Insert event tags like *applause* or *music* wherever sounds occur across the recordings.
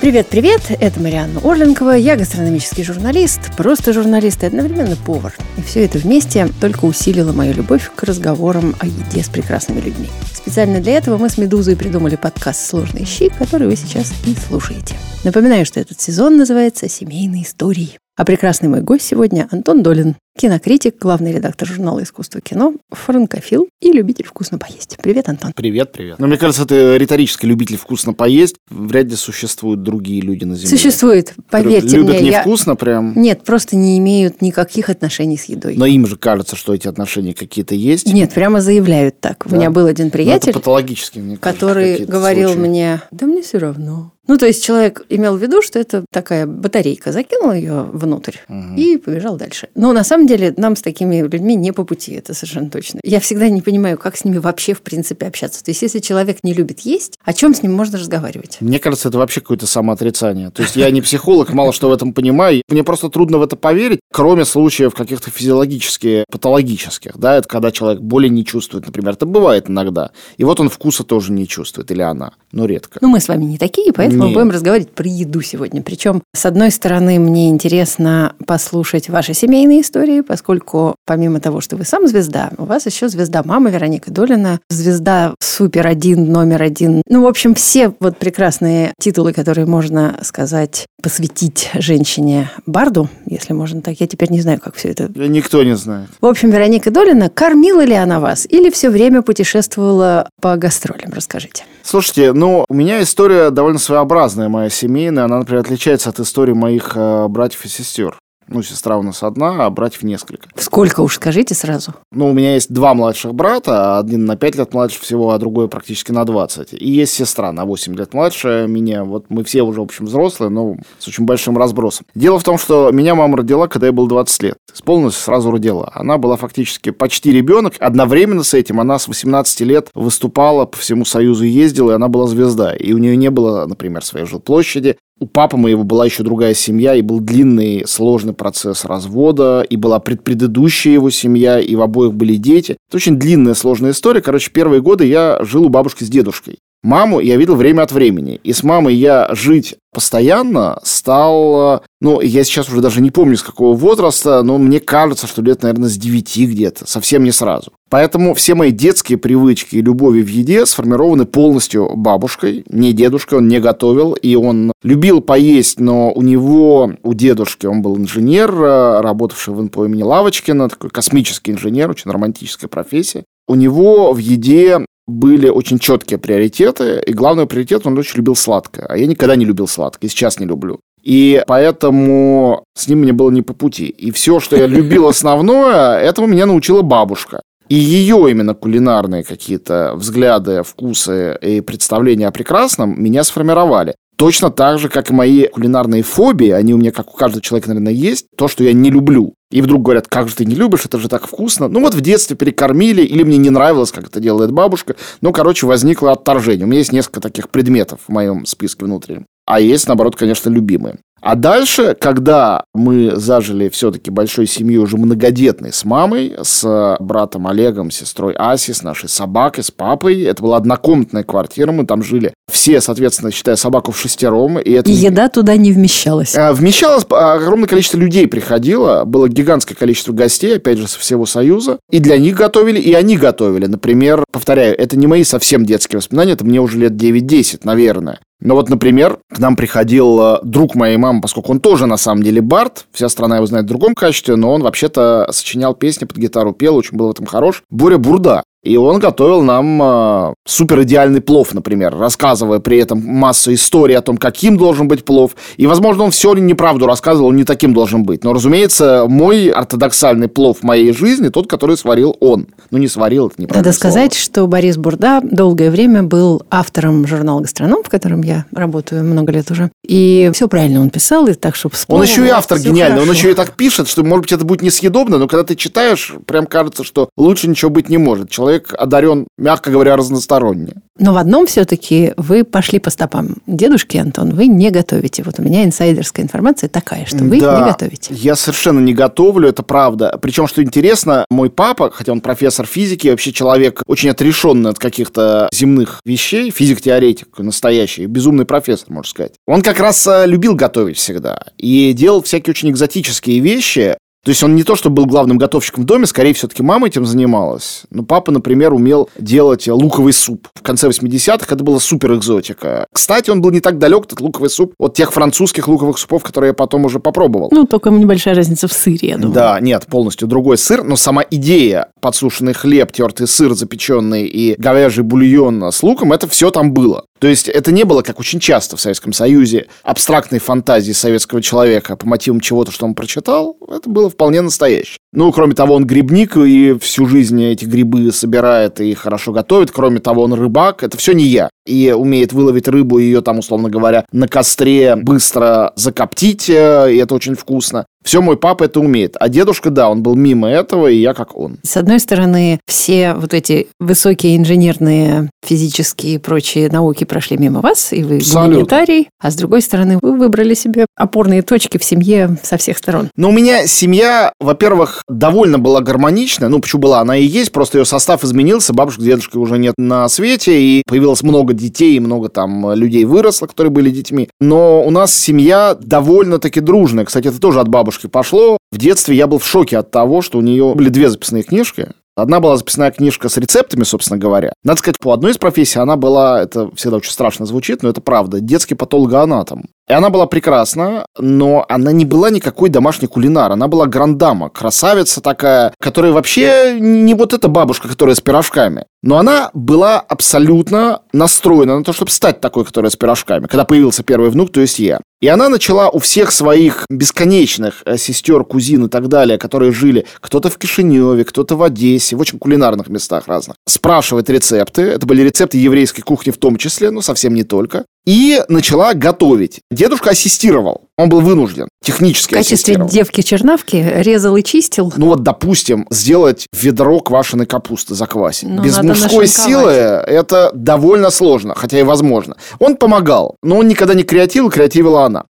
Привет-привет, это Марианна Орленкова, я гастрономический журналист, просто журналист и одновременно повар. И все это вместе только усилило мою любовь к разговорам о еде с прекрасными людьми. Специально для этого мы с «Медузой» придумали подкаст «Сложные щи», который вы сейчас и слушаете. Напоминаю, что этот сезон называется «Семейные истории». А прекрасный мой гость сегодня Антон Долин, кинокритик, главный редактор журнала «Искусство кино», франкофил и любитель вкусно поесть. Привет, Антон. Привет, привет. Но мне кажется, это риторический любитель вкусно поесть. Вряд ли существуют другие люди на Земле. Существует, поверьте Любят мне. невкусно прям. Нет, просто не имеют никаких отношений с едой. Но им же кажется, что эти отношения какие-то есть. Нет, прямо заявляют так. У Да. меня был один это приятель, мне кажется, который говорил случаи. мне, да мне все равно. Ну, то есть человек имел в виду, что это такая батарейка, закинул ее внутрь Мгм. и побежал дальше. Но на самом деле нам с такими людьми не по пути, это совершенно точно. Я всегда не понимаю, как с ними вообще в принципе общаться. То есть если человек не любит есть, о чем с ним можно разговаривать? Мне кажется, это вообще какое-то самоотрицание. То есть я не психолог, мало что в этом понимаю. Мне просто трудно в это поверить, кроме случаев каких-то физиологически патологических. Да, это когда человек боли не чувствует, например. Это бывает иногда. И вот он вкуса тоже не чувствует, или она, но редко. Ну, мы с вами не такие, поэтому Нет. будем разговаривать про еду сегодня. Причем, с одной стороны, мне интересно послушать ваши семейные истории, поскольку помимо того, что вы сам звезда, у вас еще звезда мама Вероника Долина, звезда супер один, номер один. Ну, в общем, все вот прекрасные титулы, которые можно сказать, посвятить женщине Барду, если можно так. Я теперь не знаю, как все это Никто не знает. в общем, Вероника Долина, кормила ли она вас или все время путешествовала по гастролям? Расскажите. Слушайте, ну, у меня история довольно своеобразная моя семейная. Она, например, отличается от истории моих э, братьев и сестер. Ну, сестра у нас одна, а братьев несколько. Сколько уж скажите сразу? Ну, у меня есть два младших брата, один на 5 лет младше всего, а другой практически на 20. И есть сестра на 8 лет младше меня. Вот мы все уже, в общем, взрослые, но с очень большим разбросом. Дело в том, что меня мама родила, когда я был 20 лет. Исполнилось, сразу родила. Она была фактически почти ребенок. Одновременно с этим она с 18 лет выступала по всему Союзу, ездила, и она была звезда. И у нее не было, например, своей жилплощади. У папы моего была еще другая семья, и был длинный, сложный процесс развода, и была предпредыдущая его семья, и в обоих были дети. Это очень длинная, сложная история. Короче, первые годы я жил у бабушки с дедушкой. Маму я видел время от времени. И с мамой я жить постоянно стал... Ну, я сейчас уже даже не помню, с какого возраста, но мне кажется, что лет, наверное, с 9 где-то. Совсем не сразу. Поэтому все мои детские привычки и любови в еде сформированы полностью бабушкой, не дедушкой, он не готовил, и он любил поесть, но у него, у дедушки, он был инженер, э, работавший в НПО имени Лавочкина, такой космический инженер, очень романтическая профессия. У него в еде были очень четкие приоритеты, и главный приоритет, он очень любил сладкое, а я никогда не любил сладкое, и сейчас не люблю. И поэтому с ним мне было не по пути. И все, что я любил основное, *laughs* этому меня научила бабушка. И ее именно кулинарные какие-то взгляды, вкусы и представления о прекрасном меня сформировали. Точно так же, как и мои кулинарные фобии, они у меня, как у каждого человека, наверное, есть, то, что я не люблю. И вдруг говорят, как же ты не любишь, это же так вкусно. Ну вот в детстве перекормили, или мне не нравилось, как это делает бабушка. Ну, короче, возникло отторжение. У меня есть несколько таких предметов в моем списке внутреннем. А есть, наоборот, конечно, любимые. А дальше, когда мы зажили все-таки большой семьей, уже многодетной, с мамой, с братом Олегом, сестрой Аси, с нашей собакой, с папой, это была однокомнатная квартира, мы там жили все, соответственно, считая собаку в шестером. И, это... И еда туда не вмещалась. А, Вмещалось огромное количество людей приходило, было гигантское количество гостей, опять же, со всего Союза, и для них готовили, и они готовили. Например, повторяю, это не мои совсем детские воспоминания, это мне уже лет 9-10, наверное. Но вот, например, к нам приходил э, друг моей мамы, поскольку он тоже на самом деле бард, вся страна его знает в другом качестве, но он вообще-то сочинял песни под гитару, пел, очень был в этом хорош. Боря Бурда. И он готовил нам э, супер идеальный плов, например, рассказывая при этом массу историй о том, каким должен быть плов. И, возможно, он все неправду рассказывал, он не таким должен быть. Но, разумеется, мой ортодоксальный плов в моей жизни тот, который сварил он. Ну, не сварил, это неправильно. Надо сказать, что Борис Бурда долгое время был автором журнала «Гастроном», в котором я работаю много лет уже. И все правильно он писал, и так, чтобы Он еще и автор гениальный, он хорошо. еще и так пишет, что, может быть, это будет несъедобно, но когда ты читаешь, прям кажется, что лучше ничего быть не может. Человек человек одарен, мягко говоря, разносторонне. Но в одном все-таки вы пошли по стопам дедушки, Антон. Вы не готовите. Вот у меня инсайдерская информация такая, что вы да, не готовите. Я совершенно не готовлю, это правда. Причем, что интересно, мой папа, хотя он профессор физики, вообще человек очень отрешенный от каких-то земных вещей, физик-теоретик настоящий, безумный профессор, можно сказать. Он как раз э, любил готовить всегда и делал всякие очень экзотические вещи. То есть он не то, что был главным готовщиком в доме, скорее все-таки мама этим занималась. Но папа, например, умел делать луковый суп. В конце 80-х это была супер экзотика. Кстати, он был не так далек, этот луковый суп, от тех французских луковых супов, которые я потом уже попробовал. Ну, только небольшая разница в сыре, я думаю. Да, нет, полностью другой сыр, но сама идея подсушенный хлеб, тертый сыр запеченный и говяжий бульон с луком, это все там было. То есть это не было, как очень часто в Советском Союзе, абстрактной фантазии советского человека по мотивам чего-то, что он прочитал. Это было вполне настоящее. Ну, кроме того, он грибник и всю жизнь эти грибы собирает и хорошо готовит. Кроме того, он рыбак. Это все не я. И умеет выловить рыбу и ее там, условно говоря, на костре быстро закоптить. Э, и это очень вкусно. Все мой папа это умеет. А дедушка, да, он был мимо этого, и я как он. С одной стороны, все вот эти высокие инженерные, физические и прочие науки прошли мимо вас, и вы Абсолютно. гуманитарий. А с другой стороны, вы выбрали себе опорные точки в семье со всех сторон. Но у меня семья, во-первых, довольно была гармоничная. Ну, почему была? Она и есть, просто ее состав изменился. Бабушка, дедушка уже нет на свете, и появилось много детей, и много там людей выросло, которые были детьми. Но у нас семья довольно-таки дружная. Кстати, это тоже от бабушки бабушки пошло. В детстве я был в шоке от того, что у нее были две записные книжки. Одна была записная книжка с рецептами, собственно говоря. Надо сказать, по одной из профессий она была, это всегда очень страшно звучит, но это правда, детский патологоанатом. И она была прекрасна, но она не была никакой домашней кулинар. Она была грандама, красавица такая, которая вообще не вот эта бабушка, которая с пирожками. Но она была абсолютно настроена на то, чтобы стать такой, которая с пирожками. Когда появился первый внук, то есть я. И она начала у всех своих бесконечных э, сестер, кузин и так далее, которые жили кто-то в Кишиневе, кто-то в Одессе, в очень кулинарных местах разных, спрашивать рецепты. Это были рецепты еврейской кухни в том числе, но совсем не только и начала готовить. Дедушка ассистировал. Он был вынужден технически В качестве девки-чернавки резал и чистил? Ну вот, допустим, сделать ведро квашеной капусты заквасить. Ну, Без мужской силы это довольно сложно, хотя и возможно. Он помогал, но он никогда не креативил, креативила она.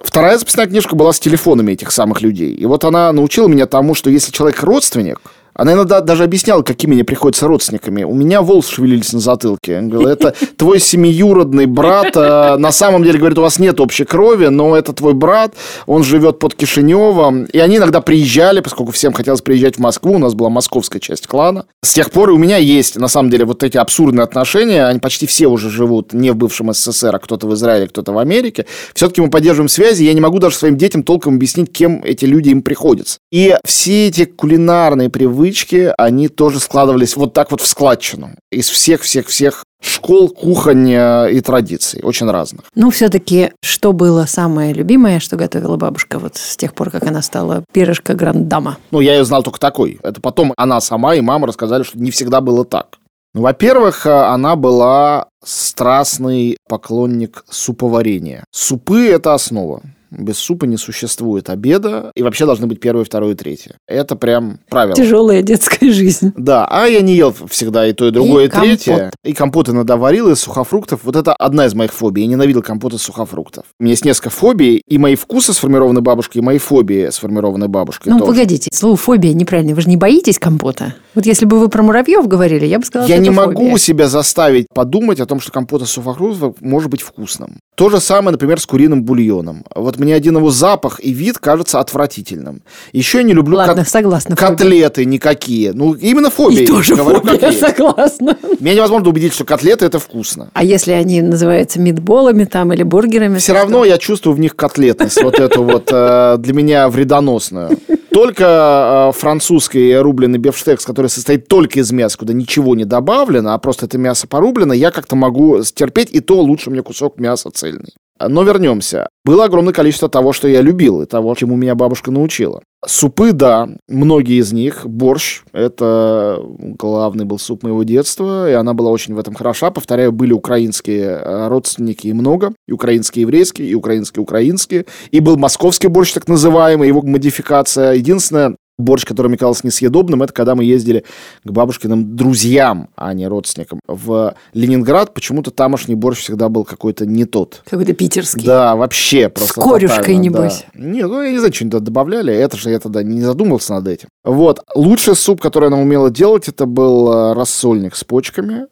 Вторая записная книжка была с телефонами этих самых людей. И вот она научила меня тому, что если человек родственник, она иногда даже объясняла, какими мне приходятся родственниками. У меня волосы шевелились на затылке. Она говорила, это *laughs* твой семиюродный брат. А на самом деле, говорит, у вас нет общей крови, но это твой брат. Он живет под Кишиневом. И они иногда приезжали, поскольку всем хотелось приезжать в Москву. У нас была московская часть клана. С тех пор у меня есть, на самом деле, вот эти абсурдные отношения. Они почти все уже живут не в бывшем СССР, а кто-то в Израиле, кто-то в Америке. Все-таки мы поддерживаем связи. Я не могу даже своим детям толком объяснить, кем эти люди им приходятся. И все эти кулинарные привычки привычки, они тоже складывались вот так вот в складчину. Из всех-всех-всех школ, кухонь и традиций, очень разных. Ну, все-таки, что было самое любимое, что готовила бабушка вот с тех пор, как она стала пирожка грандама? Ну, я ее знал только такой. Это потом она сама и мама рассказали, что не всегда было так. Ну, во-первых, она была страстный поклонник суповарения. Супы – это основа. Без супа не существует обеда, и вообще должны быть первое, второе и третье. Это прям правило. Тяжелая детская жизнь. Да, а я не ел всегда и то, и другое, и, и третье. И компоты иногда варил из сухофруктов. Вот это одна из моих фобий. Я ненавидел компоты из сухофруктов. У меня есть несколько фобий, и мои вкусы сформированы бабушкой, и мои фобии сформированы бабушкой Ну, тоже. погодите, слово фобия неправильно. Вы же не боитесь компота? Вот если бы вы про муравьев говорили, я бы сказала, Я не могу фобия. себя заставить подумать о том, что компот из сухофруктов может быть вкусным. То же самое, например, с куриным бульоном. Вот мне один его запах и вид кажется отвратительным. Еще я не люблю Ладно, кот- согласна. котлеты никакие. Ну, именно фобия. И тоже говорю, фобия, как есть. согласна. Меня невозможно убедить, что котлеты это вкусно. А если они называются митболами там или бургерами? Все равно я чувствую в них котлетность, вот эту вот э, для меня вредоносную. Только э, французский рубленый бифштекс, который состоит только из мяса, куда ничего не добавлено, а просто это мясо порублено, я как-то могу стерпеть, и то лучше мне кусок мяса цельный. Но вернемся. Было огромное количество того, что я любил, и того, чему меня бабушка научила. Супы, да, многие из них. Борщ – это главный был суп моего детства, и она была очень в этом хороша. Повторяю, были украинские э, родственники и много. И украинские еврейские, и украинские украинские. И был московский борщ, так называемый, его модификация. Единственное, Борщ, который мне казался несъедобным, это когда мы ездили к бабушкиным друзьям, а не родственникам. В Ленинград почему-то тамошний борщ всегда был какой-то не тот. Какой-то питерский. Да, вообще просто С корюшкой, тотально, небось. Да. Не, ну я не знаю, что-нибудь добавляли, это же я тогда не задумался над этим. Вот. Лучший суп, который она умела делать, это был э, рассольник с почками.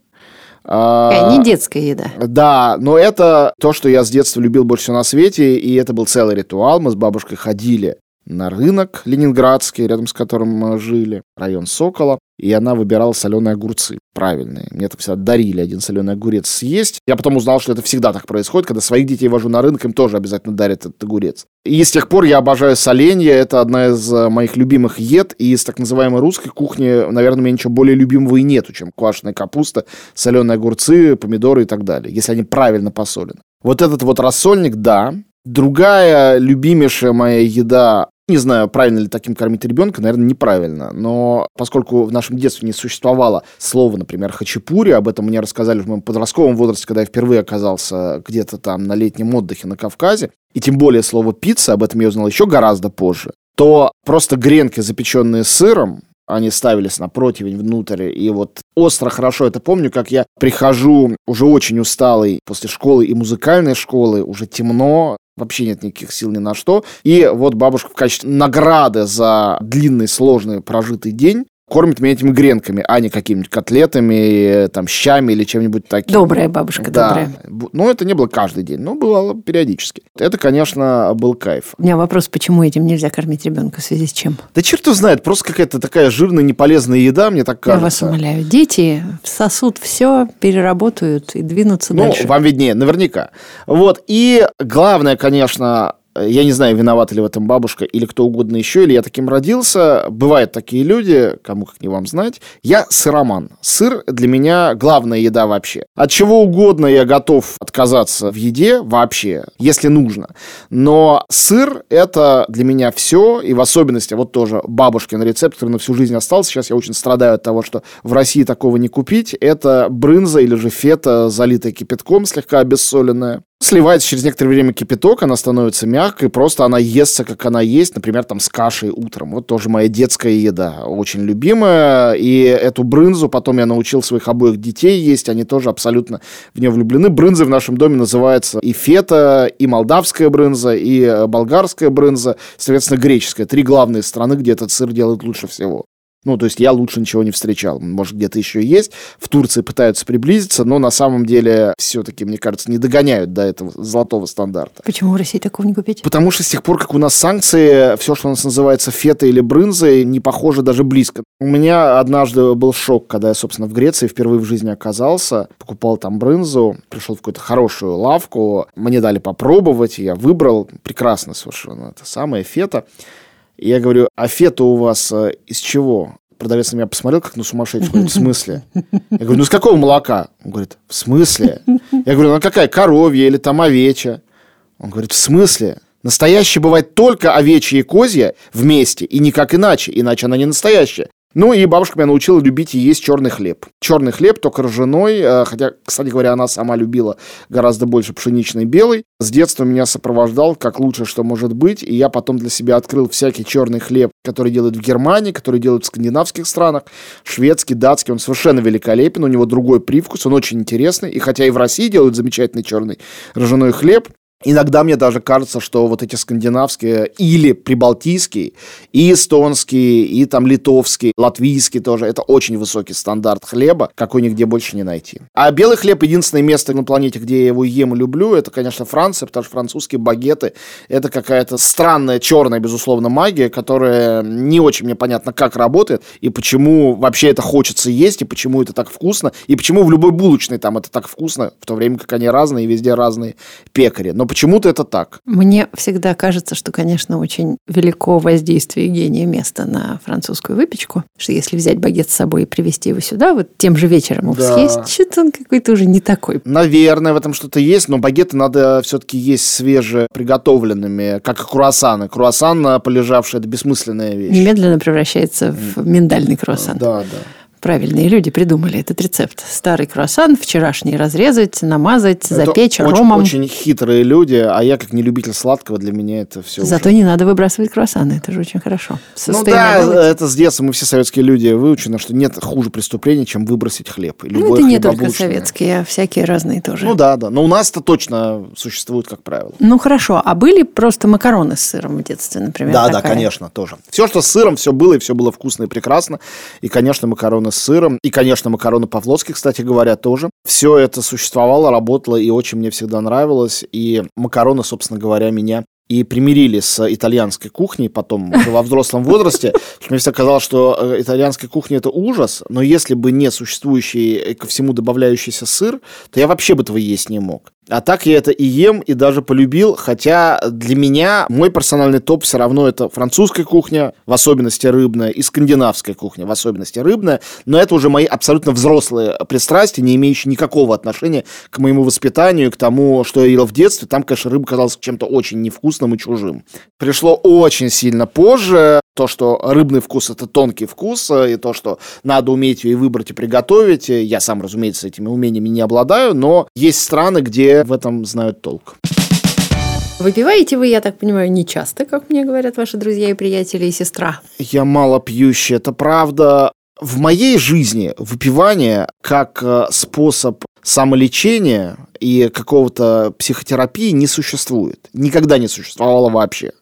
А, не детская еда. Да, но это то, что я с детства любил больше всего на свете, и это был целый ритуал. Мы с бабушкой ходили на рынок ленинградский, рядом с которым мы жили, район Сокола, и она выбирала соленые огурцы правильные. Мне это всегда дарили один соленый огурец съесть. Я потом узнал, что это всегда так происходит, когда своих детей вожу на рынок, им тоже обязательно дарят этот огурец. И с тех пор я обожаю соленье, это одна из э, моих любимых ед, и из так называемой русской кухни, наверное, у меня ничего более любимого и нету, чем квашеная капуста, соленые огурцы, помидоры и так далее, если они правильно посолены. Вот этот вот рассольник, да, Другая любимейшая моя еда не знаю, правильно ли таким кормить ребенка, наверное, неправильно. Но поскольку в нашем детстве не существовало слова, например, хачапури, об этом мне рассказали в моем подростковом возрасте, когда я впервые оказался где-то там на летнем отдыхе на Кавказе, и тем более слово пицца, об этом я узнал еще гораздо позже, то просто гренки, запеченные сыром, они ставились на противень внутрь. И вот остро хорошо это помню, как я прихожу уже очень усталый после школы и музыкальной школы, уже темно, вообще нет никаких сил ни на что. И вот бабушка в качестве награды за длинный, сложный прожитый день кормит меня этими гренками, а не какими-нибудь котлетами, там, щами или чем-нибудь таким. Добрая бабушка, да. добрая. Ну, это не было каждый день, но бывало периодически. Это, конечно, был кайф. У меня вопрос, почему этим нельзя кормить ребенка, в связи с чем? Да черт его знает, просто какая-то такая жирная, неполезная еда, мне так кажется. Я вас умоляю. Дети сосут все, переработают и двинутся ну, дальше. вам виднее, наверняка. Вот, и главное, конечно, я не знаю, виновата ли в этом бабушка или кто угодно еще, или я таким родился. Бывают такие люди, кому как не вам знать. Я сыроман. Сыр для меня главная еда вообще. От чего угодно я готов отказаться в еде вообще, если нужно. Но сыр – это для меня все, и в особенности вот тоже бабушкин рецепт, который на всю жизнь остался. Сейчас я очень страдаю от того, что в России такого не купить. Это брынза или же фета, залитая кипятком, слегка обессоленная. Сливается через некоторое время кипяток, она становится мягкой, просто она естся, как она есть, например, там с кашей утром. Вот тоже моя детская еда, очень любимая. И эту брынзу потом я научил своих обоих детей есть, они тоже абсолютно в нее влюблены. Брынзы в нашем доме называются и фета, и молдавская брынза, и э, болгарская брынза, соответственно, греческая. Три главные страны, где этот сыр делают лучше всего. Ну, то есть я лучше ничего не встречал. Может, где-то еще есть. В Турции пытаются приблизиться, но на самом деле все-таки, мне кажется, не догоняют до этого золотого стандарта. Почему в России такого не купить? Потому что с тех пор, как у нас санкции, все, что у нас называется фета или брынзой, не похоже даже близко. У меня однажды был шок, когда я, собственно, в Греции впервые в жизни оказался, покупал там брынзу, пришел в какую-то хорошую лавку, мне дали попробовать, я выбрал, прекрасно совершенно, это самое фета. Я говорю, а фета у вас э, из чего? Продавец на меня посмотрел, как на сумасшедшего. В смысле? Я говорю, ну из какого молока? Он говорит, в смысле? Я говорю, ну какая, коровья или там овечья? Он говорит, в смысле? Настоящая бывает только овечья и козья вместе, и никак иначе, иначе она не настоящая. Ну и бабушка меня научила любить и есть черный хлеб. Черный хлеб, только ржаной, э, хотя, кстати говоря, она сама любила гораздо больше пшеничный белый. С детства меня сопровождал как лучше, что может быть, и я потом для себя открыл всякий черный хлеб, который делают в Германии, который делают в скандинавских странах, шведский, датский, он совершенно великолепен, у него другой привкус, он очень интересный, и хотя и в России делают замечательный черный ржаной хлеб, Иногда мне даже кажется, что вот эти скандинавские или прибалтийские, и эстонские, и там литовские, латвийские тоже, это очень высокий стандарт хлеба, какой нигде больше не найти. А белый хлеб, единственное место на планете, где я его ем и люблю, это, конечно, Франция, потому что французские багеты, это какая-то странная черная, безусловно, магия, которая не очень мне понятно, как работает, и почему вообще это хочется есть, и почему это так вкусно, и почему в любой булочной там это так вкусно, в то время как они разные, и везде разные пекари. Но почему-то это так. Мне всегда кажется, что, конечно, очень велико воздействие гения места на французскую выпечку, что если взять багет с собой и привезти его сюда, вот тем же вечером его да. съесть, что-то он какой-то уже не такой. Наверное, в этом что-то есть, но багеты надо все-таки есть свеже приготовленными, как и круассаны. Круассан, полежавший, это бессмысленная вещь. Немедленно превращается в миндальный круассан. Да, да. Правильные люди придумали этот рецепт. Старый круассан, вчерашний разрезать, намазать, Это запечь очень, ромом. очень хитрые люди, а я как не любитель сладкого, для меня это все Зато не надо выбрасывать круассаны, это же очень хорошо. Ну да, было- это с детства мы все советские люди выучены, что нет хуже преступления, чем выбросить хлеб. И Ну, это не только советские, а всякие разные тоже. Ну да, да. Но у нас это точно существует, как правило. Ну хорошо, а были просто макароны с сыром в детстве, например? Да, да, такая? конечно, тоже. Все, что с сыром, все было, и все было вкусно и прекрасно. И, конечно, макароны с сыром. И, конечно, макароны по-флотски, кстати говоря, тоже. Все это существовало, работало, и очень мне всегда нравилось. И макароны, собственно говоря, меня и примирили с итальянской кухней потом уже во взрослом возрасте. Мне всегда казалось, что э, итальянская кухня это ужас, но если бы не существующий э, ко всему добавляющийся сыр, то я вообще бы этого есть не мог. А так я это и ем, и даже полюбил, хотя для меня мой персональный топ все равно это французская кухня, в особенности рыбная, и скандинавская кухня, в особенности рыбная, но это уже мои абсолютно взрослые пристрастия, не имеющие никакого отношения к моему воспитанию, к тому, что я ел в детстве. Там, конечно, рыба казалась чем-то очень невкусным и чужим. Пришло очень сильно позже, то, что рыбный вкус – это тонкий вкус, э, и то, что надо уметь ее и выбрать, и приготовить. Э, Я сам, разумеется, этими умениями не обладаю, но есть страны, где в этом знают толк. Выпиваете вы, я так понимаю, не часто, как мне говорят ваши друзья и приятели и сестра. Я мало пьющий, это правда. В моей жизни выпивание как э, способ самолечения и какого-то психотерапии не существует. Никогда не существовало вообще.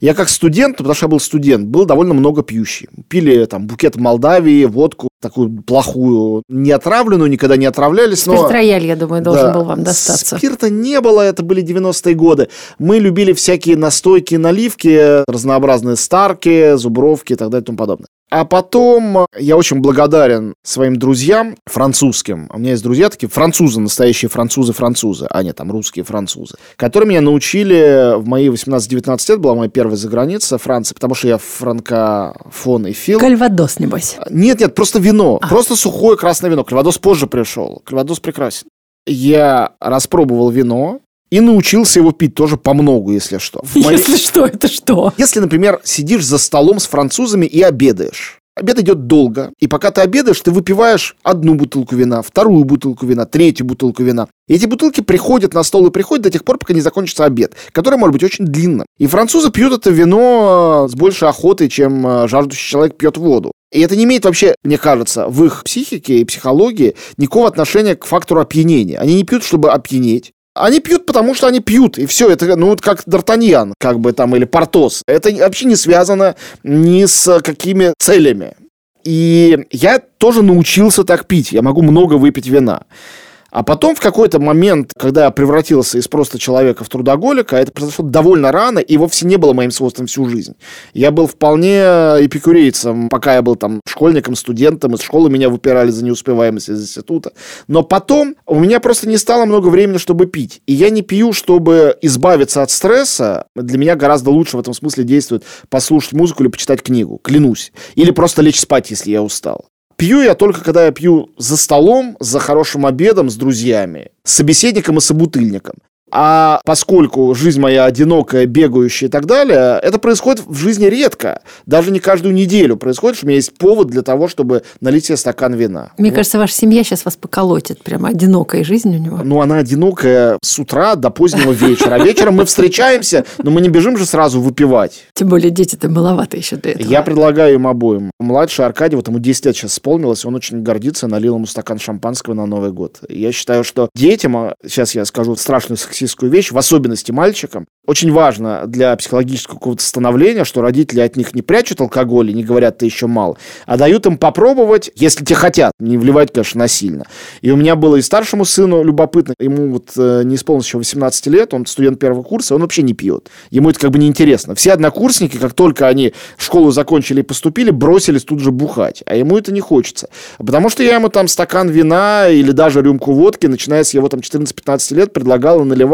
Я как студент, потому что я был студент, был довольно много пьющий. Пили там букет Молдавии, водку такую плохую, не отравленную, никогда не отравлялись. но- Спиртрояль, я думаю, должен Да. был вам достаться. Спирта не было, это были 90-е годы. Мы любили всякие настойки, наливки, разнообразные старки, зубровки и так далее и тому подобное. А потом я очень благодарен своим друзьям французским. У меня есть друзья такие французы, настоящие французы-французы, а не там русские французы, которые меня научили в мои 18-19 лет, была моя первая заграница Франции, потому что я франкофон и фил. Кальвадос, небось. Нет, нет, просто вино. Просто сухое красное вино. Кальвадос позже пришел. Кальвадос прекрасен. Я распробовал вино и научился его пить тоже по многу, если что. В моей- Если что, это что? Если, например, сидишь за столом с французами и обедаешь. Обед идет долго, и пока ты обедаешь, ты выпиваешь одну бутылку вина, вторую бутылку вина, третью бутылку вина. И эти бутылки приходят на стол и приходят до тех пор, пока не закончится обед, который может быть очень длинным. И французы пьют это вино э, с большей охотой, чем э, жаждущий человек пьет воду. И это не имеет вообще, мне кажется, в их психике и психологии никакого отношения к фактору опьянения. Они не пьют, чтобы опьянеть. Они пьют, потому что они пьют, и все. Это, ну, вот как Д'Артаньян, как бы там, или Портос. Это вообще не связано ни с какими целями. И я тоже научился так пить. Я могу много выпить вина. А потом в какой-то момент, когда я превратился из просто человека в трудоголика, это произошло довольно рано и вовсе не было моим свойством всю жизнь. Я был вполне эпикурейцем, пока я был там школьником, студентом, из школы меня выпирали за неуспеваемость из института. Но потом у меня просто не стало много времени, чтобы пить. И я не пью, чтобы избавиться от стресса. Для меня гораздо лучше в этом смысле действует послушать музыку или почитать книгу, клянусь. Или просто лечь спать, если я устал. Пью я только, когда я пью за столом, за хорошим обедом с друзьями, с собеседником и собутыльником. А поскольку жизнь моя одинокая, бегающая и так далее, это происходит в жизни редко. Даже не каждую неделю происходит, что у меня есть повод для того, чтобы налить себе стакан вина. Мне Вот. кажется, ваша семья сейчас вас поколотит. Прямо одинокая жизнь у него. Ну, она одинокая с утра до позднего вечера. А вечером мы встречаемся, но мы не бежим же сразу выпивать. Тем более дети-то маловато еще для этого. Я предлагаю им обоим. Младший Аркадий, вот ему 10 лет сейчас исполнилось, он очень гордится, налил ему стакан шампанского на Новый год. Я считаю, что детям, а сейчас я скажу страшную сексистскую вещь, в особенности мальчикам, очень важно для психологического какого-то становления, что родители от них не прячут алкоголь и не говорят, ты еще мал, а дают им попробовать, если те хотят, не вливать, конечно, насильно. И у меня было и старшему сыну любопытно, ему вот э, не исполнилось еще 18 лет, он студент первого курса, он вообще не пьет. Ему это как бы неинтересно. Все однокурсники, как только они школу закончили и поступили, бросились тут же бухать, а ему это не хочется. Потому что я ему там стакан вина или даже рюмку водки, начиная с его там 14-15 лет, предлагал и наливал.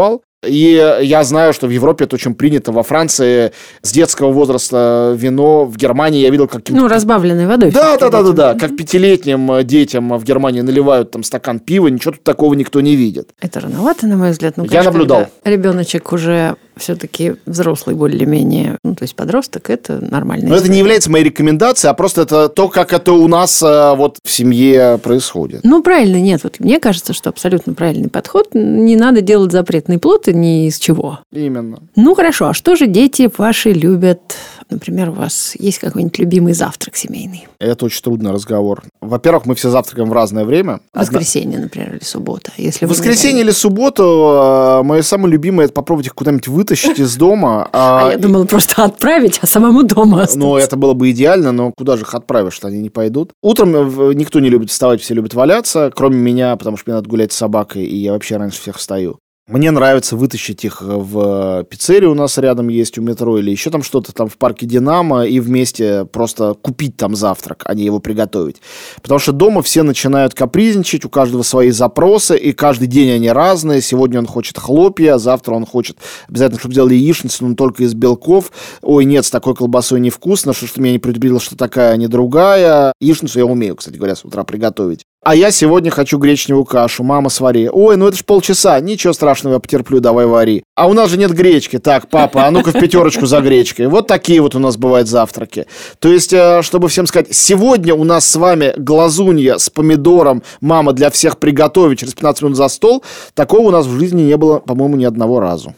И я знаю, что в Европе это очень принято. Во Франции с детского возраста вино, в Германии я видел, как Ну, разбавленной водой. да, да, да, да, да. Как пятилетним э, детям в Германии наливают там стакан пива, ничего тут такого никто не видит. Это рановато, на мой взгляд. Ну, Я конечно, наблюдал. когда Ребеночек уже все-таки взрослый более-менее, ну, то есть подросток, это нормально. Но это не является моей рекомендацией, а просто это то, как это у нас э, вот в семье происходит. Ну, правильно, нет. Вот мне кажется, что абсолютно правильный подход. Не надо делать запретные плоты ни из чего. Именно. Ну, хорошо. А что же дети ваши любят? Например, у вас есть какой-нибудь любимый завтрак семейный? Это очень трудный разговор. Во-первых, мы все завтракаем в разное время. Воскресенье, например, или суббота. Если Воскресенье или субботу э, мое самое любимое – это попробовать их куда-нибудь вытащить из дома. *laughs* А я думала просто отправить, а самому дома остаться. Ну, это было бы идеально, но куда же их отправишь, что они не пойдут? Утром э, никто не любит вставать, все любят валяться, кроме меня, потому что мне надо гулять с собакой, и я вообще раньше всех встаю. Мне нравится вытащить их в пиццерию у нас рядом есть у метро или еще там что-то там в парке Динамо и вместе просто купить там завтрак, а не его приготовить. Потому что дома все начинают капризничать, у каждого свои запросы, и каждый день они разные. Сегодня он хочет хлопья, завтра он хочет обязательно, чтобы сделали яичницу, но только из белков. Ой, нет, с такой колбасой невкусно, что, что меня не предупредило, что такая, а не другая. Яичницу я умею, кстати говоря, с утра приготовить. А я сегодня хочу гречневую кашу. Мама, свари. Ой, ну это ж полчаса. Ничего страшного, я потерплю, давай вари. А у нас же нет гречки. Так, папа, а ну-ка в пятерочку за гречкой. Вот такие вот у нас бывают завтраки. То есть, э, чтобы всем сказать, сегодня у нас с вами глазунья с помидором. Мама для всех приготовит через 15 минут за стол. Такого у нас в жизни не было, по-моему, ни одного разу.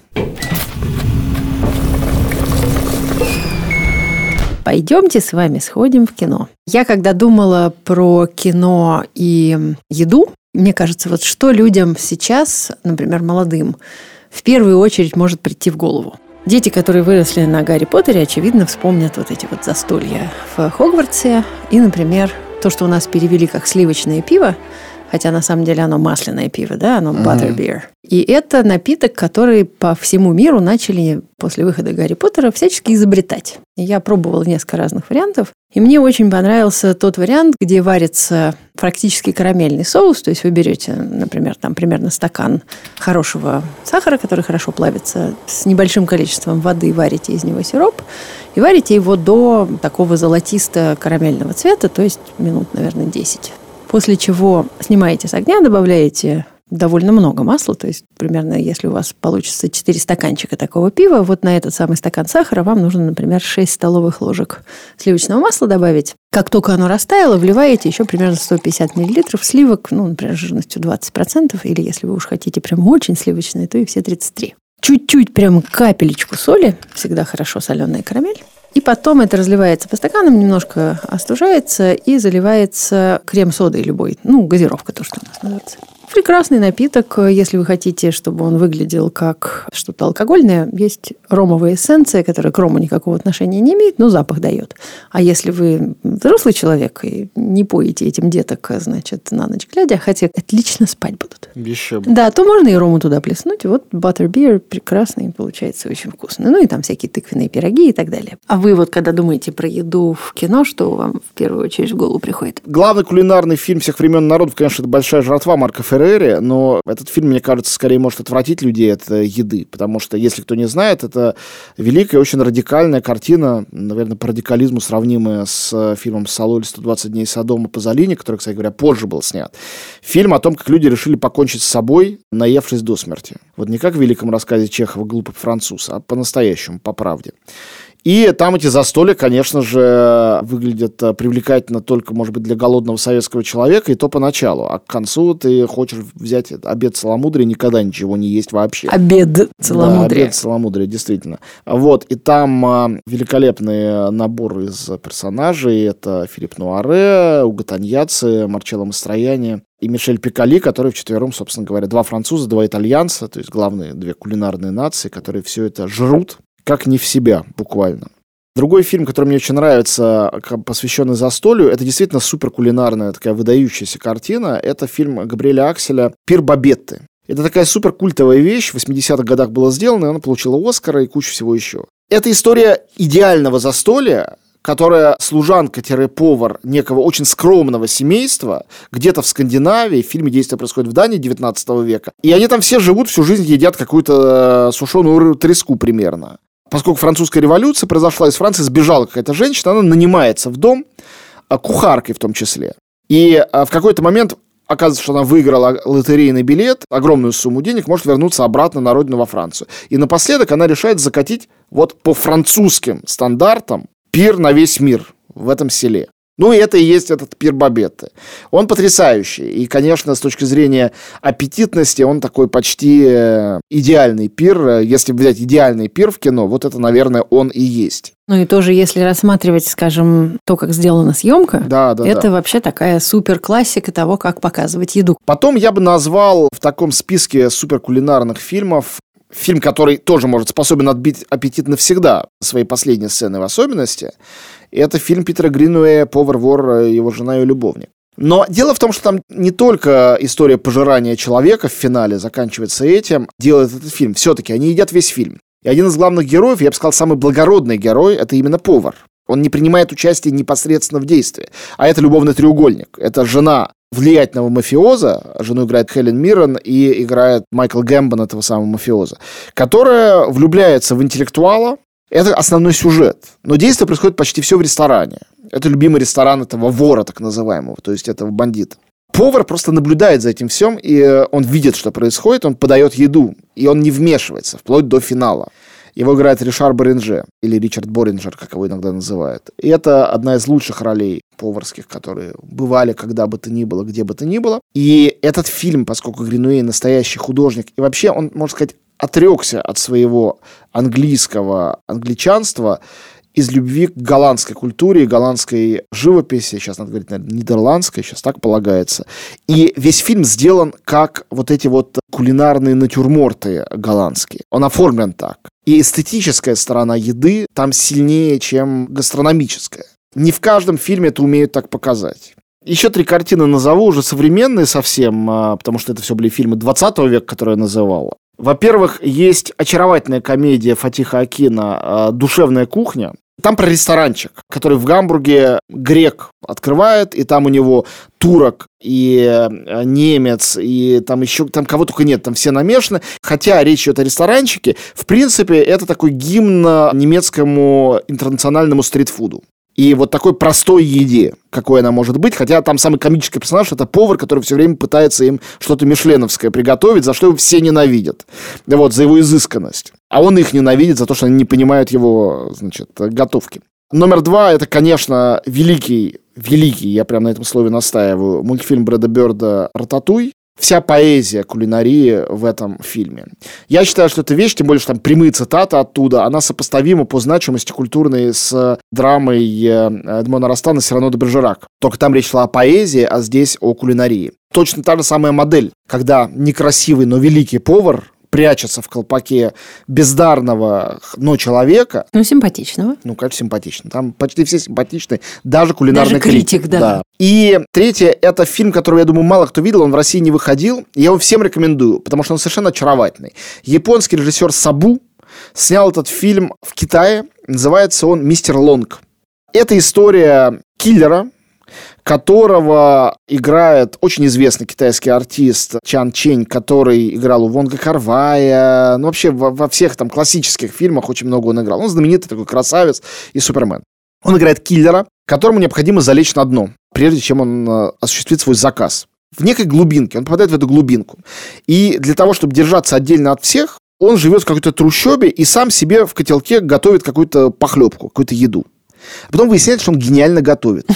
Пойдемте с вами сходим в кино. Я когда думала про кино и еду, мне кажется, вот что людям сейчас, например, молодым, в первую очередь может прийти в голову. Дети, которые выросли на Гарри Поттере, очевидно, вспомнят вот эти вот застолья в Хогвартсе. И, например, то, что у нас перевели как сливочное пиво, хотя на самом деле оно масляное пиво, да, оно butterbeer. И это напиток, который по всему миру начали после выхода Гарри Поттера всячески изобретать. Я пробовала несколько разных вариантов. И мне очень понравился тот вариант, где варится практически карамельный соус. То есть вы берете, например, там примерно стакан хорошего сахара, который хорошо плавится, с небольшим количеством воды варите из него сироп. И варите его до такого золотисто-карамельного цвета, то есть минут, наверное, 10. После чего снимаете с огня, добавляете довольно много масла, то есть примерно, если у вас получится 4 стаканчика такого пива, вот на этот самый стакан сахара вам нужно, например, 6 столовых ложек сливочного масла добавить. Как только оно растаяло, вливаете еще примерно 150 миллилитров сливок, ну, например, жирностью 20%, или если вы уж хотите прям очень сливочное, то и все 33. Чуть-чуть, прям капелечку соли, всегда хорошо соленая карамель. И потом это разливается по стаканам, немножко остужается и заливается крем-содой любой. Ну, газировка то, что у нас называется. Прекрасный напиток, если вы хотите, чтобы он выглядел как что-то алкогольное. Есть ромовая эссенция, которая к рому никакого отношения не имеет, но запах дает. А если вы взрослый человек и не поете этим деток, значит, на ночь глядя, хотя отлично спать будут. Еще Да, то можно и рому туда плеснуть. Вот butterbeer прекрасный, получается очень вкусный. Ну и там всякие тыквенные пироги и так далее. А вы вот, когда думаете про еду в кино, что вам в первую очередь в голову приходит? Главный кулинарный фильм всех времен народов, конечно, это «Большая жратва» Марка Феррера Феррере, но этот фильм, мне кажется, скорее может отвратить людей от э, еды, потому что, если кто не знает, это великая, очень радикальная картина, наверное, по радикализму сравнимая с э, фильмом «Соло» или «120 дней Содома» Пазолини, который, кстати говоря, позже был снят. Фильм о том, как люди решили покончить с собой, наевшись до смерти. Вот не как в великом рассказе Чехова «Глупый француз», а по-настоящему, по правде. И там эти застолья, конечно же, выглядят э, привлекательно только, может быть, для голодного советского человека, и то поначалу. А к концу ты хочешь взять обед целомудрия, никогда ничего не есть вообще. Обед целомудрия. Да, обед целомудрия, действительно. Вот, и там а, великолепный набор из персонажей. Это Филипп Нуаре, Уго Таньяци, Марчелло Мастрояни и Мишель Пикали, которые вчетвером, собственно говоря, два француза, два итальянца, то есть главные две кулинарные нации, которые все это жрут как не в себя, буквально. Другой фильм, который мне очень нравится, посвященный застолью, это действительно супер кулинарная такая выдающаяся картина. Это фильм Габриэля Акселя «Пир Бабетты». Это такая супер культовая вещь, в 80-х годах была сделана, и она получила Оскара и кучу всего еще. Это история идеального застолья, которая служанка-повар некого очень скромного семейства, где-то в Скандинавии, в фильме действие происходит в Дании 19 века, и они там все живут, всю жизнь едят какую-то сушеную треску примерно поскольку французская революция произошла, из Франции сбежала какая-то женщина, она нанимается в дом, а, кухаркой в том числе. И а, в какой-то момент оказывается, что она выиграла лотерейный билет, огромную сумму денег, может вернуться обратно на родину во Францию. И напоследок она решает закатить вот по французским стандартам пир на весь мир в этом селе. Ну, и это и есть этот пир Бабетты. Он потрясающий. И, конечно, с точки зрения аппетитности, он такой почти э, идеальный пир. Если взять идеальный пир в кино, вот это, наверное, он и есть. Ну и тоже, если рассматривать, скажем, то, как сделана съемка, да, да, это да. вообще такая супер классика того, как показывать еду. Потом я бы назвал в таком списке суперкулинарных фильмов фильм, который тоже может способен отбить аппетит навсегда, своей последней сцены в особенности, это фильм Питера Гринуэя «Повар-вор, его жена и любовник». Но дело в том, что там не только история пожирания человека в финале заканчивается этим, делает этот фильм. Все-таки они едят весь фильм. И один из главных героев, я бы сказал, самый благородный герой, это именно повар. Он не принимает участие непосредственно в действии. А это любовный треугольник. Это жена влиятельного мафиоза, жену играет Хелен Миррен и играет Майкл Гэмбон этого самого мафиоза, которая влюбляется в интеллектуала, это основной сюжет. Но действие происходит почти все в ресторане. Это любимый ресторан этого вора, так называемого, то есть этого бандита. Повар просто наблюдает за этим всем, и он видит, что происходит, он подает еду, и он не вмешивается, вплоть до финала. Его играет Ришар Боринже, или Ричард Боринджер, как его иногда называют. И это одна из лучших ролей поварских, которые бывали когда бы то ни было, где бы то ни было. И этот фильм, поскольку Гринуэй настоящий художник, и вообще он, можно сказать, отрекся от своего английского англичанства из любви к голландской культуре, голландской живописи, сейчас надо говорить, наверное, нидерландской, сейчас так полагается. И весь фильм сделан как вот эти вот кулинарные натюрморты голландские. Он оформлен так. И эстетическая сторона еды там сильнее, чем гастрономическая. Не в каждом фильме это умеют так показать. Еще три картины назову, уже современные совсем, а, потому что это все были фильмы 20 века, которые я называл. Во-первых, есть очаровательная комедия Фатиха Акина а, «Душевная кухня». Там про ресторанчик, который в Гамбурге грек открывает, и там у него турок и э, немец, и там еще там кого только нет, там все намешаны. Хотя речь идет о ресторанчике, в принципе, это такой гимн немецкому интернациональному стритфуду и вот такой простой еде, какой она может быть. Хотя там самый комический персонаж это повар, который все время пытается им что-то мишленовское приготовить, за что его все ненавидят. Вот, за его изысканность. А он их ненавидит за то, что они не понимают его, значит, готовки. Номер два, это, конечно, великий, великий, я прям на этом слове настаиваю, мультфильм Брэда Бёрда «Рататуй», вся поэзия кулинарии в этом фильме. Я считаю, что эта вещь, тем более, что там прямые цитаты оттуда, она сопоставима по значимости культурной с драмой э, Эдмона Растана «Сирано де Бержерак». Только там речь шла о поэзии, а здесь о кулинарии. Точно та же самая модель, когда некрасивый, но великий повар прячется в колпаке бездарного, но человека. Ну, симпатичного. Ну, конечно, симпатично. Там почти все симпатичные, даже кулинарный даже критик. критик да. да. И третье, это фильм, который, я думаю, мало кто видел, он в России не выходил. Я его всем рекомендую, потому что он совершенно очаровательный. Японский режиссер Сабу снял этот фильм в Китае. Называется он «Мистер Лонг». Это история киллера, которого играет очень известный китайский артист Чан Чень, который играл у Вонга Карвая, ну, вообще во, во всех там классических фильмах очень много он играл. Он знаменитый такой красавец и супермен. Он играет киллера, которому необходимо залечь на дно, прежде чем он э, осуществит свой заказ. В некой глубинке, он попадает в эту глубинку. И для того, чтобы держаться отдельно от всех, он живет в какой-то трущобе и сам себе в котелке готовит какую-то похлебку, какую-то еду. А потом выясняется, что он гениально готовит.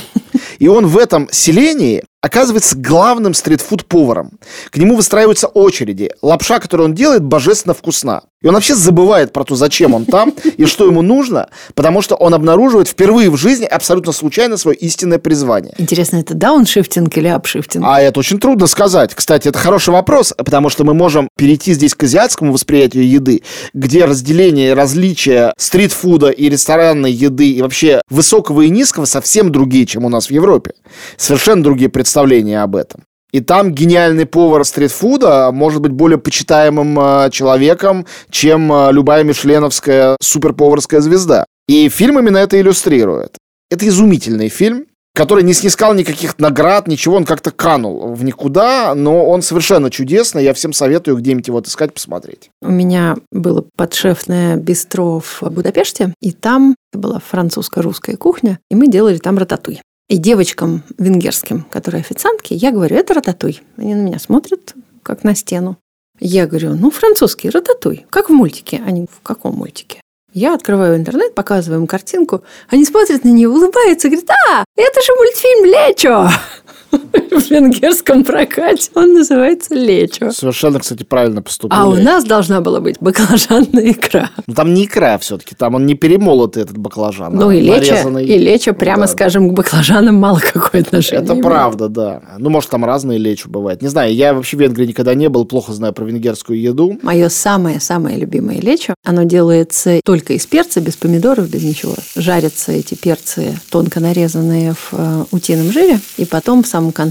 И он в этом селении оказывается главным стритфуд-поваром. К нему выстраиваются очереди. Лапша, которую он делает, божественно вкусна. И он вообще забывает про то, зачем он там и что ему нужно, потому что он обнаруживает впервые в жизни абсолютно случайно свое истинное призвание. Интересно, это дауншифтинг или апшифтинг? А это очень трудно сказать. Кстати, это хороший вопрос, потому что мы можем перейти здесь к азиатскому восприятию еды, где разделение и различия стритфуда и ресторанной еды и вообще высокого и низкого совсем другие, чем у нас в Европе. Совершенно другие представления об этом. И там гениальный повар стритфуда может быть более почитаемым э, человеком, чем э, любая мишленовская суперповарская звезда. И фильм именно это иллюстрирует. Это изумительный фильм, который не снискал никаких наград, ничего, он как-то канул в никуда, но он совершенно чудесный, я всем советую где-нибудь его отыскать, посмотреть. У меня было подшефное бистро в Будапеште, и там была французско-русская кухня, и мы делали там рататуй. И девочкам венгерским, которые официантки, я говорю, это рататуй. Они на меня смотрят, как на стену. Я говорю, ну, французский, рататуй, как в мультике. Они, в каком мультике? Я открываю интернет, показываю им картинку. Они смотрят на нее, улыбаются, говорят, а, это же мультфильм Лечо *laughs* в венгерском прокате. Он называется лечо. Совершенно, кстати, правильно поступили. А у нас должна была быть баклажанная икра. Ну, там не икра все-таки, там он не перемолотый, этот баклажан. Ну, а и лечо, нарезанный. и лечо, прямо Да. скажем, к баклажанам мало какое отношение Это имеет. правда, да. Ну, может, там разные лечо бывает. Не знаю, я вообще в Венгрии никогда не был, плохо знаю про венгерскую еду. Мое самое-самое любимое лечо, оно делается только из перца, без помидоров, без ничего. Жарятся эти перцы, тонко нарезанные в э, утином жире, и потом в самом конце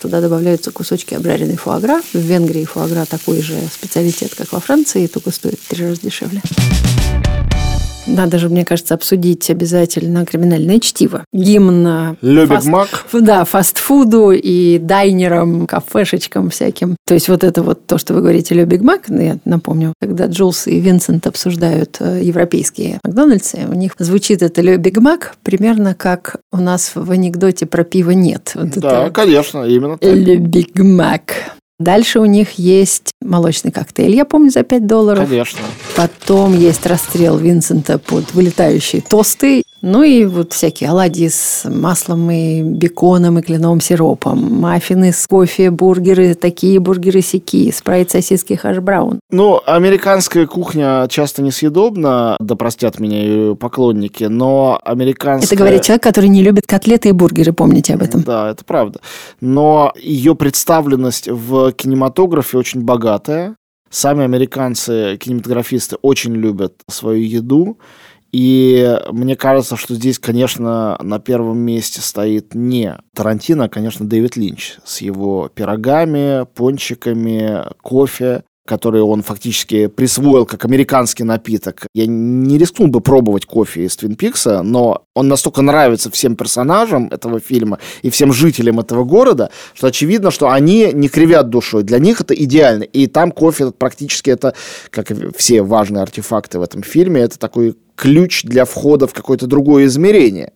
туда добавляются кусочки обжаренной фуагра. В Венгрии фуагра такой же специалитет, как во Франции, только стоит три раза дешевле. Надо же, мне кажется, обсудить обязательно криминальное чтиво. Гимн э, Le Big фаст- Mac. да, фастфуду и дайнерам, кафешечкам всяким. То есть вот это вот то, что вы говорите, Le Big Mac, ну, я напомню, когда Джулс и Винсент обсуждают э, европейские Макдональдсы, у них звучит это Le Big Mac примерно как у нас в анекдоте про пиво нет. Вот Да, это конечно, именно так. Ле Биг Мак. Дальше у них есть молочный коктейль, я помню, за 5 долларов. Конечно. Потом есть расстрел Винсента под вылетающие тосты. Ну и вот всякие оладьи с маслом и беконом и кленовым сиропом. Маффины с кофе, бургеры, такие бургеры сики, спрайт сосиски хаш-браун. Ну, американская кухня часто несъедобна, да простят меня ее поклонники, но американская... Это говорит человек, который не любит котлеты и бургеры, помните об этом. Да, это правда. Но ее представленность в кинематографе очень богатая. Сами американцы, кинематографисты, очень любят свою еду. И мне кажется, что здесь, конечно, на первом месте стоит не Тарантино, а, конечно, Дэвид Линч с его пирогами, пончиками, кофе который он фактически присвоил как американский напиток. Я не рискнул бы пробовать кофе из Твин Пикса, но он настолько нравится всем персонажам этого фильма и всем жителям этого города, что очевидно, что они не кривят душой. Для них это идеально. И там кофе практически это, как и все важные артефакты в этом фильме, это такой ключ для входа в какое-то другое измерение,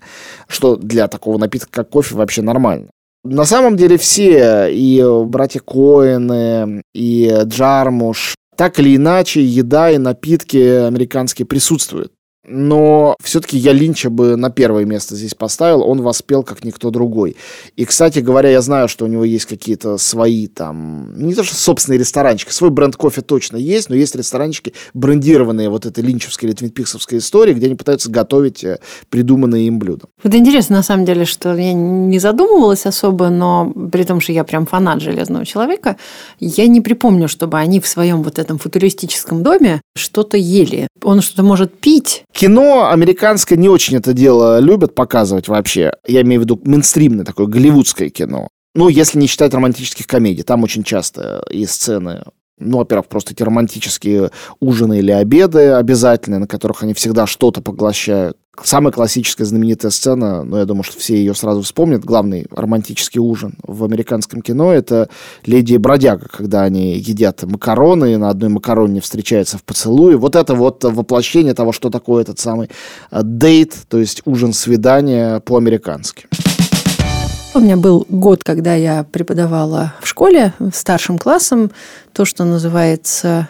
что для такого напитка, как кофе, вообще нормально. На самом деле все, и братья Коэны, и Джармуш, так или иначе, еда и напитки американские присутствуют. Но все-таки я Линча бы на первое место здесь поставил. Он воспел как никто другой. И, кстати говоря, я знаю, что у него есть какие-то свои там... Не то, что собственные ресторанчики. Свой бренд кофе точно есть, но есть ресторанчики, брендированные вот этой линчевской или твинпиксовской историей, где они пытаются готовить э, придуманные им блюда. Вот интересно, на самом деле, что я не задумывалась особо, но при том, что я прям фанат Железного Человека, я не припомню, чтобы они в своем вот этом футуристическом доме что-то ели. Он что-то может пить. Кино американское не очень это дело любят показывать вообще. Я имею в виду мейнстримное такое голливудское кино. Ну, если не считать романтических комедий. Там очень часто есть сцены ну, во-первых, просто эти романтические ужины или обеды обязательные, на которых они всегда что-то поглощают. Самая классическая знаменитая сцена, ну, я думаю, что все ее сразу вспомнят, главный романтический ужин в американском кино, это «Леди и бродяга», когда они едят макароны, и на одной макароне встречаются в поцелуе. Вот это вот воплощение того, что такое этот самый э, дейт, то есть ужин-свидание по-американски. У меня был год, когда я преподавала в школе старшим классом то, что называется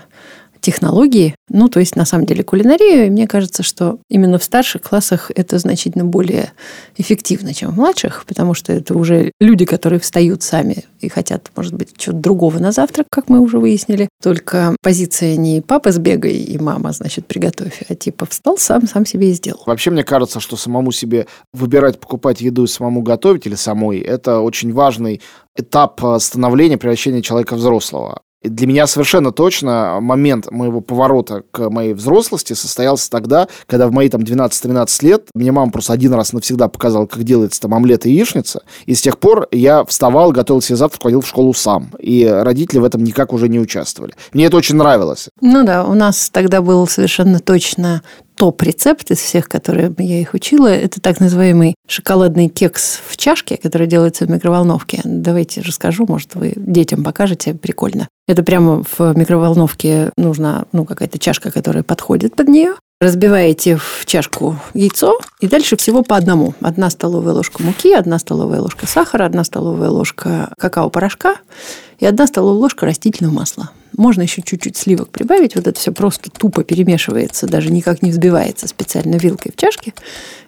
технологии, ну, то есть, на самом деле, кулинарию. И мне кажется, что именно в старших классах это значительно более эффективно, чем в младших, потому что это уже люди, которые встают сами и хотят, может быть, чего-то другого на завтрак, как мы уже выяснили. Только позиция не папа сбегай и мама, значит, приготовь, а типа встал сам, сам себе и сделал. Вообще, мне кажется, что самому себе выбирать, покупать еду и самому готовить или самой, это очень важный этап э, становления, превращения человека взрослого. Для меня совершенно точно момент моего поворота к моей взрослости состоялся тогда, когда в мои там 12-13 лет мне мама просто один раз навсегда показала, как делается там омлет и яичница, и с тех пор я вставал, готовил себе завтрак, ходил в школу сам, и родители в этом никак уже не участвовали. Мне это очень нравилось. Ну да, у нас тогда был совершенно точно топ-рецепт из всех, которые я их учила, это так называемый шоколадный кекс в чашке, который делается в микроволновке. Давайте расскажу, может, вы детям покажете, прикольно. Это прямо в микроволновке нужна ну, какая-то чашка, которая подходит под нее. разбиваете в чашку яйцо, и дальше всего по одному. Одна столовая ложка муки, одна столовая ложка сахара, одна столовая ложка какао-порошка и одна столовая ложка растительного масла. Можно еще чуть-чуть сливок прибавить. Вот это все просто тупо перемешивается, даже никак не взбивается специально вилкой в чашке.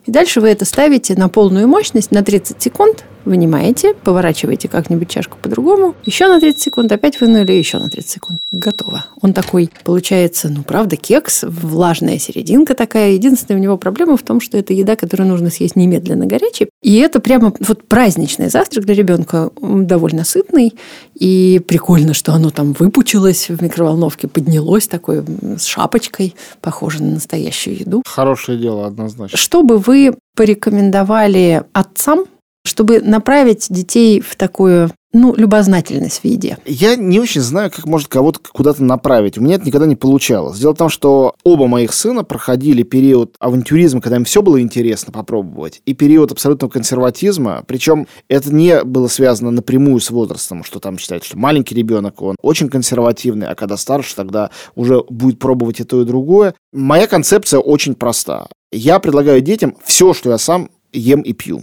И дальше вы это ставите на полную мощность на 30 секунд, вынимаете, поворачиваете как-нибудь чашку по-другому, еще на 30 секунд, опять вынули, еще на 30 секунд. Готово. Он такой, получается, ну, правда, кекс, влажная серединка такая. Единственная у него проблема в том, что это еда, которую нужно съесть немедленно горячей. И это прямо вот праздничный завтрак для ребенка, довольно сытный. И прикольно, что оно там выпучилось в микроволновке, поднялось такой с шапочкой, похоже на настоящую еду. Хорошее дело, однозначно. Что бы вы порекомендовали отцам, чтобы направить детей в такую ну, любознательность в еде. Я не очень знаю, как может кого-то куда-то направить. У меня это никогда не получалось. Дело в том, что оба моих сына проходили период авантюризма, когда им все было интересно попробовать, и период абсолютного консерватизма. Причем это не было связано напрямую с возрастом, что там считают, что маленький ребенок, он очень консервативный, а когда старше, тогда уже будет пробовать и то, и другое. Моя концепция очень проста. Я предлагаю детям все, что я сам ем и пью.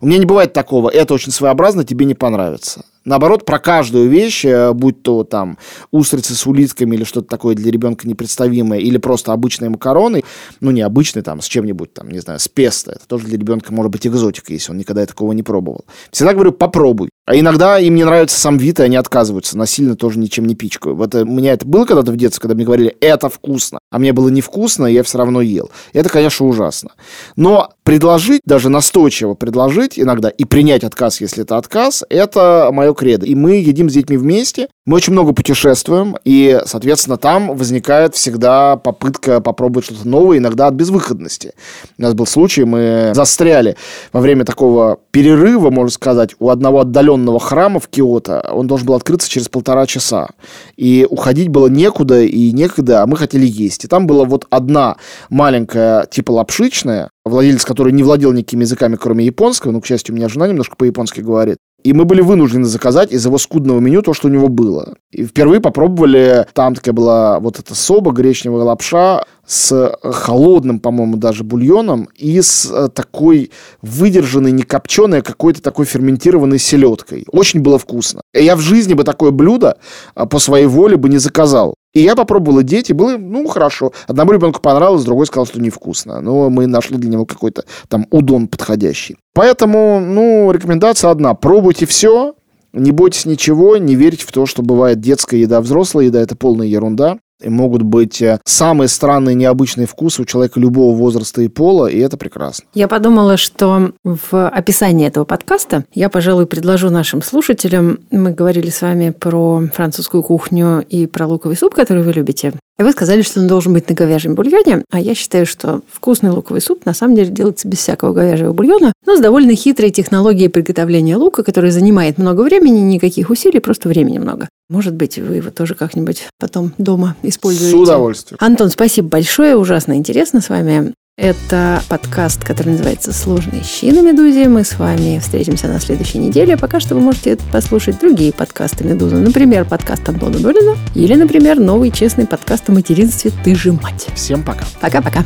У меня не бывает такого, это очень своеобразно, тебе не понравится. Наоборот, про каждую вещь, э, будь то там устрицы с улитками или что-то такое для ребенка непредставимое, или просто обычные макароны, ну, не обычные там, с чем-нибудь там, не знаю, с песто. Это тоже для ребенка может быть экзотика, если он никогда такого не пробовал. Всегда говорю, попробуй. А иногда им не нравится сам вид, и они отказываются. Насильно тоже ничем не пичкаю. Вот э, у меня это было когда-то в детстве, когда мне говорили, это вкусно. А мне было невкусно, и я все равно ел. Это, конечно, ужасно. Но предложить, даже настойчиво предложить иногда, и принять отказ, если это отказ, это мое кредо. И мы едим с детьми вместе, мы очень много путешествуем, и, соответственно, там возникает всегда попытка попробовать что-то новое, иногда от безвыходности. У нас был случай, мы застряли во время такого перерыва, можно сказать, у одного отдаленного храма в Киото. Он должен был открыться через полтора часа. И уходить было некуда и некогда, а мы хотели есть. И там была вот одна маленькая, типа лапшичная, владелец который не владел никакими языками, кроме японского, ну, к счастью, у меня жена немножко по-японски говорит, и мы были вынуждены заказать из его скудного меню то, что у него было. И впервые попробовали, там такая была вот эта соба, гречневая лапша, с холодным, по-моему, даже бульоном и с э, такой выдержанной, не копченой, а какой-то такой ферментированной селедкой. Очень было вкусно. Я в жизни бы такое блюдо а, по своей воле бы не заказал. И я попробовал, и дети, было, ну, хорошо. Одному ребенку понравилось, другой сказал, что невкусно. Но мы нашли для него какой-то там удон подходящий. Поэтому, ну, рекомендация одна. Пробуйте все, не бойтесь ничего, не верьте в то, что бывает детская еда, взрослая еда. Это полная ерунда. И могут быть э, самые странные, необычные вкусы у человека любого возраста и пола, и это прекрасно. Я подумала, что в описании этого подкаста я, пожалуй, предложу нашим слушателям, мы говорили с вами про французскую кухню и про луковый суп, который вы любите. И вы сказали, что он должен быть на говяжьем бульоне, а я считаю, что вкусный луковый суп на самом деле делается без всякого говяжьего бульона, но с довольно хитрой технологией приготовления лука, которая занимает много времени, никаких усилий, просто времени много. Может быть, вы его тоже как-нибудь потом дома используете. С удовольствием. Антон, спасибо большое, ужасно интересно с вами. Это подкаст, который называется «Сложные щи на Медузе». Мы с вами встретимся на следующей неделе. Пока что вы можете послушать другие подкасты Медузы. Например, подкаст Антона Долина. Или, например, новый честный подкаст о материнстве «Ты же мать». Всем пока. Пока-пока.